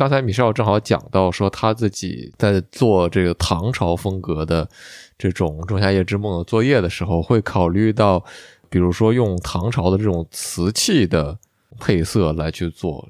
刚才米少正好讲到说他自己在做这个唐朝风格的这种《仲夏夜之梦》的作业的时候，会考虑到，比如说用唐朝的这种瓷器的配色来去做，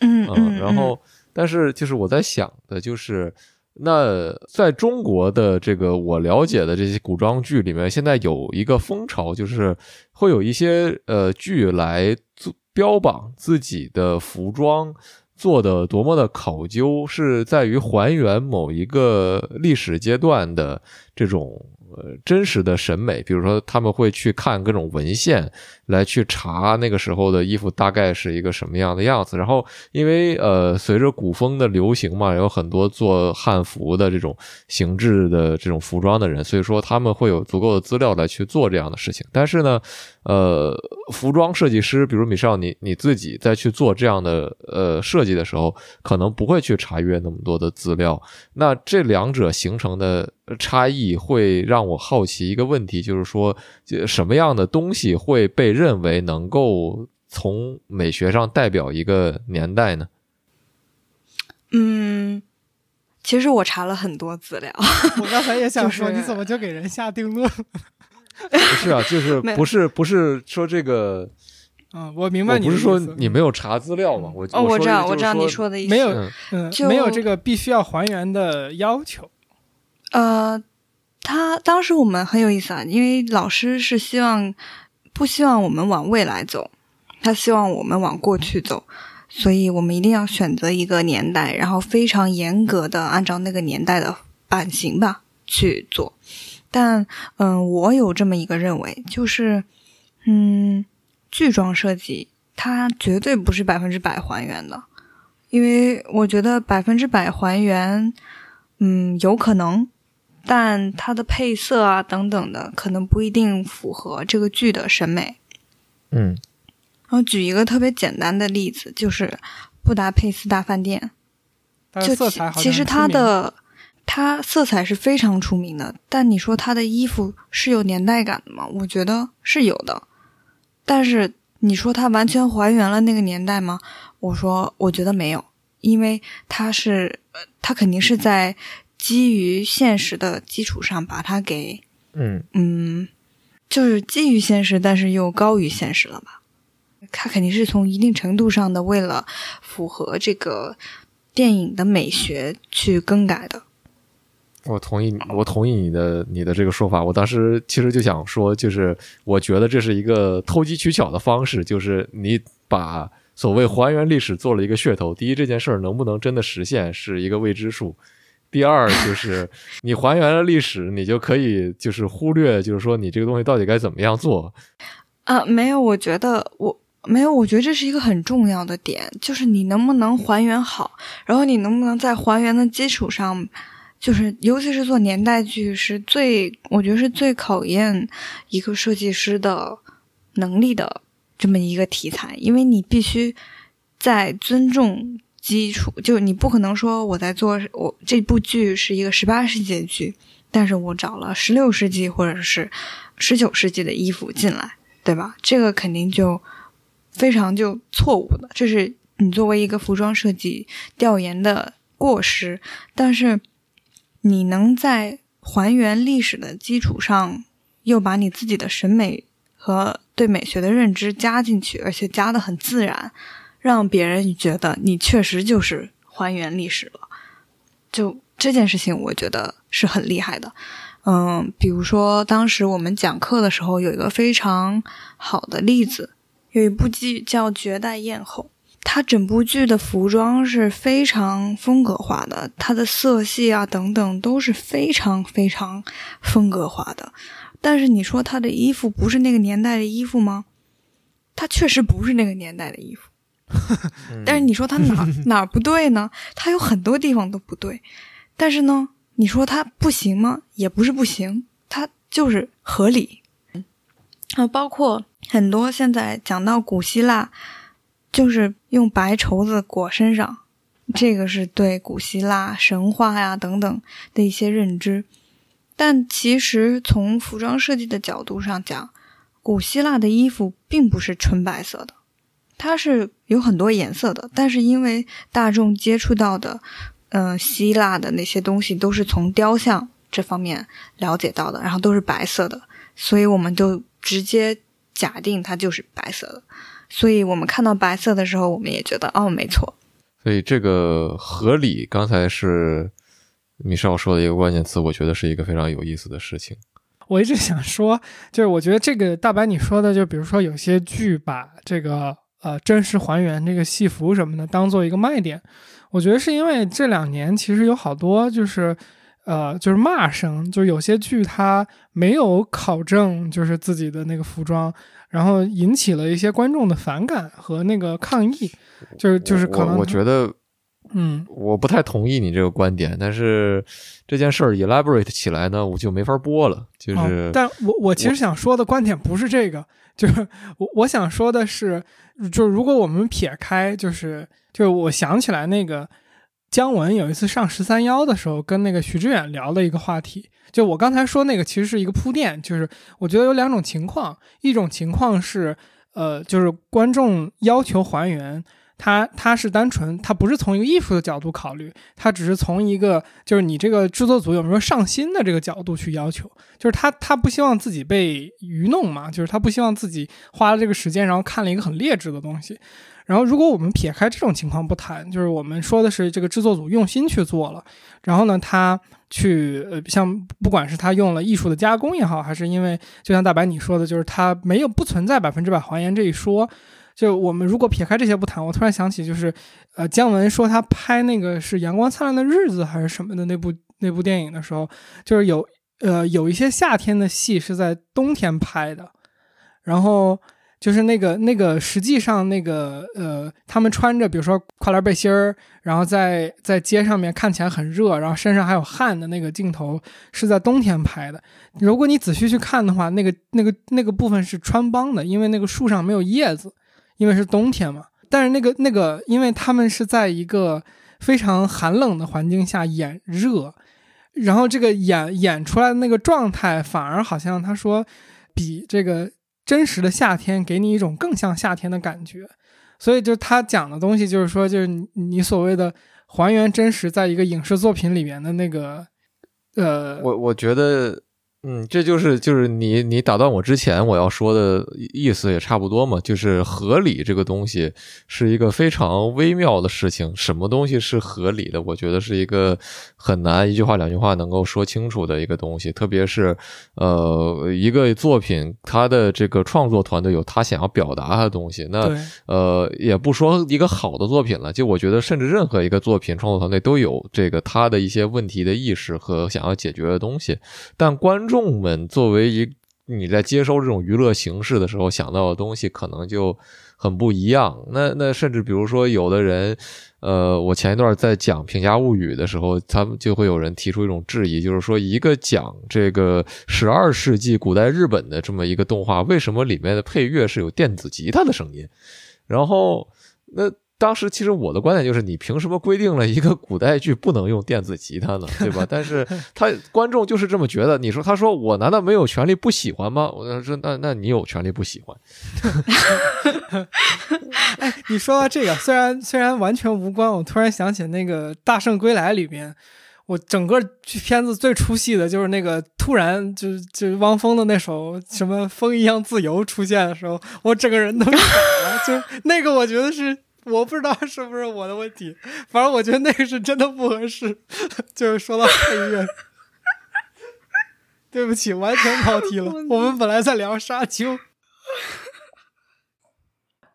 嗯嗯，然后，但是就是我在想的就是。那在中国的这个我了解的这些古装剧里面，现在有一个风潮，就是会有一些呃剧来做标榜自己的服装做的多么的考究，是在于还原某一个历史阶段的这种。呃，真实的审美，比如说他们会去看各种文献，来去查那个时候的衣服大概是一个什么样的样子。然后，因为呃，随着古风的流行嘛，有很多做汉服的这种形制的这种服装的人，所以说他们会有足够的资料来去做这样的事情。但是呢，呃，服装设计师，比如米少，你你自己在去做这样的呃设计的时候，可能不会去查阅那么多的资料。那这两者形成的。差异会让我好奇一个问题，就是说，什么样的东西会被认为能够从美学上代表一个年代呢？嗯，其实我查了很多资料。我刚才也想说，你怎么就给人下定论？不是啊，就是不是不是说这个。嗯，我明白你。不是说你没有查资料吗？我哦，我知道，我知道你说的意思。没有，嗯，没有这个必须要还原的要求。呃，他当时我们很有意思啊，因为老师是希望不希望我们往未来走，他希望我们往过去走，所以我们一定要选择一个年代，然后非常严格的按照那个年代的版型吧去做。但嗯，我有这么一个认为，就是嗯，剧装设计它绝对不是百分之百还原的，因为我觉得百分之百还原，嗯，有可能。但它的配色啊等等的，可能不一定符合这个剧的审美。嗯，然后举一个特别简单的例子，就是《布达佩斯大饭店》，就其实它的它色彩是非常出名的。但你说它的衣服是有年代感的吗？我觉得是有的。但是你说它完全还原了那个年代吗？我说我觉得没有，因为它是它肯定是在。基于现实的基础上，把它给，嗯嗯，就是基于现实，但是又高于现实了吧？它肯定是从一定程度上的为了符合这个电影的美学去更改的。我同意，我同意你的你的这个说法。我当时其实就想说，就是我觉得这是一个投机取巧的方式，就是你把所谓还原历史做了一个噱头。第一，这件事儿能不能真的实现是一个未知数。第二就是你还原了历史，你就可以就是忽略，就是说你这个东西到底该怎么样做啊？没有，我觉得我没有，我觉得这是一个很重要的点，就是你能不能还原好，然后你能不能在还原的基础上，就是尤其是做年代剧，是最我觉得是最考验一个设计师的能力的这么一个题材，因为你必须在尊重。基础就你不可能说我在做我这部剧是一个十八世纪的剧，但是我找了十六世纪或者是十九世纪的衣服进来，对吧？这个肯定就非常就错误的，这是你作为一个服装设计调研的过失。但是你能在还原历史的基础上，又把你自己的审美和对美学的认知加进去，而且加的很自然。让别人觉得你确实就是还原历史了，就这件事情，我觉得是很厉害的。嗯，比如说当时我们讲课的时候，有一个非常好的例子，有一部剧叫《绝代艳后》，它整部剧的服装是非常风格化的，它的色系啊等等都是非常非常风格化的。但是你说它的衣服不是那个年代的衣服吗？它确实不是那个年代的衣服。但是你说他哪 哪不对呢？他有很多地方都不对，但是呢，你说他不行吗？也不是不行，他就是合理。啊，包括很多现在讲到古希腊，就是用白绸子裹身上，这个是对古希腊神话呀等等的一些认知。但其实从服装设计的角度上讲，古希腊的衣服并不是纯白色的。它是有很多颜色的，但是因为大众接触到的，嗯、希腊的那些东西都是从雕像这方面了解到的，然后都是白色的，所以我们就直接假定它就是白色的。所以我们看到白色的时候，我们也觉得哦，没错，所以这个合理，刚才是米少说的一个关键词，我觉得是一个非常有意思的事情。我一直想说，就是我觉得这个大白你说的，就比如说有些剧把这个呃真实还原这个戏服什么的当做一个卖点，我觉得是因为这两年其实有好多就是呃就是骂声，就是有些剧它没有考证就是自己的那个服装，然后引起了一些观众的反感和那个抗议，就是就是可能我我觉得嗯我不太同意你这个观点，但是这件事儿 elaborate 起来呢，我就没法播了。就是、哦，但我我其实想说的观点不是这个，就是我我想说的是，就是如果我们撇开，就是就是我想起来那个姜文有一次上十三幺的时候，跟那个徐志远聊的一个话题，就我刚才说那个其实是一个铺垫，就是我觉得有两种情况，一种情况是呃，就是观众要求还原。他他是单纯，他不是从一个艺术的角度考虑，他只是从一个就是你这个制作组有没有上心的这个角度去要求，就是他他不希望自己被愚弄嘛，就是他不希望自己花了这个时间，然后看了一个很劣质的东西。然后如果我们撇开这种情况不谈，就是我们说的是这个制作组用心去做了，然后呢，他去呃像不管是他用了艺术的加工也好，还是因为就像大白你说的，就是他没有不存在百分之百还原这一说。就我们如果撇开这些不谈，我突然想起，就是，呃，姜文说他拍那个是《阳光灿烂的日子》还是什么的那部那部电影的时候，就是有呃有一些夏天的戏是在冬天拍的，然后就是那个那个实际上那个呃他们穿着比如说跨栏背心儿，然后在在街上面看起来很热，然后身上还有汗的那个镜头是在冬天拍的。如果你仔细去看的话，那个那个那个部分是穿帮的，因为那个树上没有叶子。因为是冬天嘛，但是那个那个，因为他们是在一个非常寒冷的环境下演热，然后这个演演出来的那个状态，反而好像他说比这个真实的夏天给你一种更像夏天的感觉。所以就他讲的东西，就是说，就是你所谓的还原真实，在一个影视作品里面的那个，呃，我我觉得。嗯，这就是就是你你打断我之前我要说的意思也差不多嘛，就是合理这个东西是一个非常微妙的事情。什么东西是合理的？我觉得是一个很难一句话两句话能够说清楚的一个东西。特别是呃，一个作品它的这个创作团队有他想要表达的东西，那呃也不说一个好的作品了，就我觉得甚至任何一个作品创作团队都有这个他的一些问题的意识和想要解决的东西，但观众。众们作为一你在接收这种娱乐形式的时候想到的东西，可能就很不一样。那那甚至比如说，有的人，呃，我前一段在讲《平家物语》的时候，他们就会有人提出一种质疑，就是说，一个讲这个十二世纪古代日本的这么一个动画，为什么里面的配乐是有电子吉他的声音？然后那。当时其实我的观点就是，你凭什么规定了一个古代剧不能用电子吉他呢？对吧？但是他观众就是这么觉得。你说，他说我难道没有权利不喜欢吗？我说那那你有权利不喜欢。哎，你说到这个，虽然虽然完全无关，我突然想起那个《大圣归来》里边，我整个片子最出戏的就是那个突然就就汪峰的那首什么《风一样自由》出现的时候，我整个人都傻 了。就那个，我觉得是。我不知道是不是我的问题，反正我觉得那个是真的不合适。就是说到配乐，对不起，完全跑题了。我们本来在聊沙丘。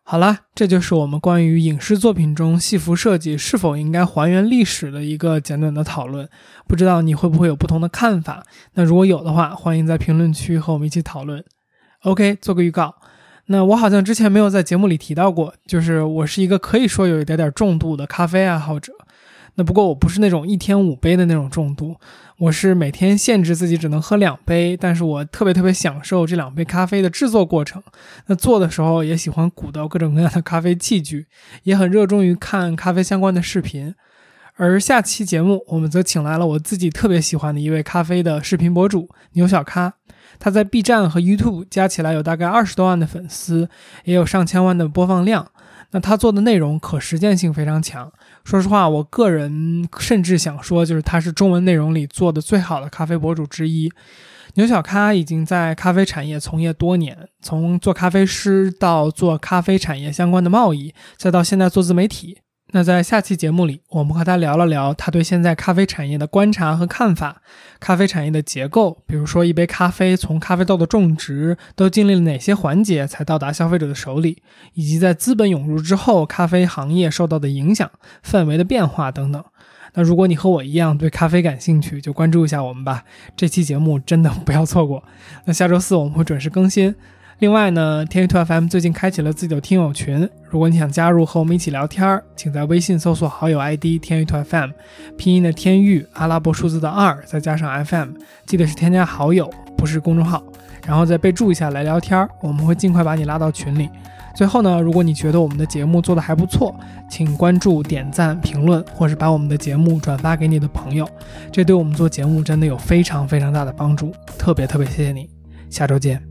好了，这就是我们关于影视作品中戏服设计是否应该还原历史的一个简短的讨论。不知道你会不会有不同的看法？那如果有的话，欢迎在评论区和我们一起讨论。OK，做个预告。那我好像之前没有在节目里提到过，就是我是一个可以说有一点点重度的咖啡爱好者。那不过我不是那种一天五杯的那种重度，我是每天限制自己只能喝两杯，但是我特别特别享受这两杯咖啡的制作过程。那做的时候也喜欢鼓捣各种各样的咖啡器具，也很热衷于看咖啡相关的视频。而下期节目我们则请来了我自己特别喜欢的一位咖啡的视频博主牛小咖。他在 B 站和 YouTube 加起来有大概二十多万的粉丝，也有上千万的播放量。那他做的内容可实践性非常强。说实话，我个人甚至想说，就是他是中文内容里做的最好的咖啡博主之一。牛小咖已经在咖啡产业从业多年，从做咖啡师到做咖啡产业相关的贸易，再到现在做自媒体。那在下期节目里，我们和他聊了聊他对现在咖啡产业的观察和看法，咖啡产业的结构，比如说一杯咖啡从咖啡豆的种植都经历了哪些环节才到达消费者的手里，以及在资本涌入之后，咖啡行业受到的影响、氛围的变化等等。那如果你和我一样对咖啡感兴趣，就关注一下我们吧，这期节目真的不要错过。那下周四我们会准时更新。另外呢，天娱兔 FM 最近开启了自己的听友群，如果你想加入和我们一起聊天，请在微信搜索好友 ID 天娱兔 FM，拼音的天域，阿拉伯数字的二，再加上 FM，记得是添加好友，不是公众号，然后再备注一下来聊天，我们会尽快把你拉到群里。最后呢，如果你觉得我们的节目做得还不错，请关注、点赞、评论，或是把我们的节目转发给你的朋友，这对我们做节目真的有非常非常大的帮助，特别特别谢谢你，下周见。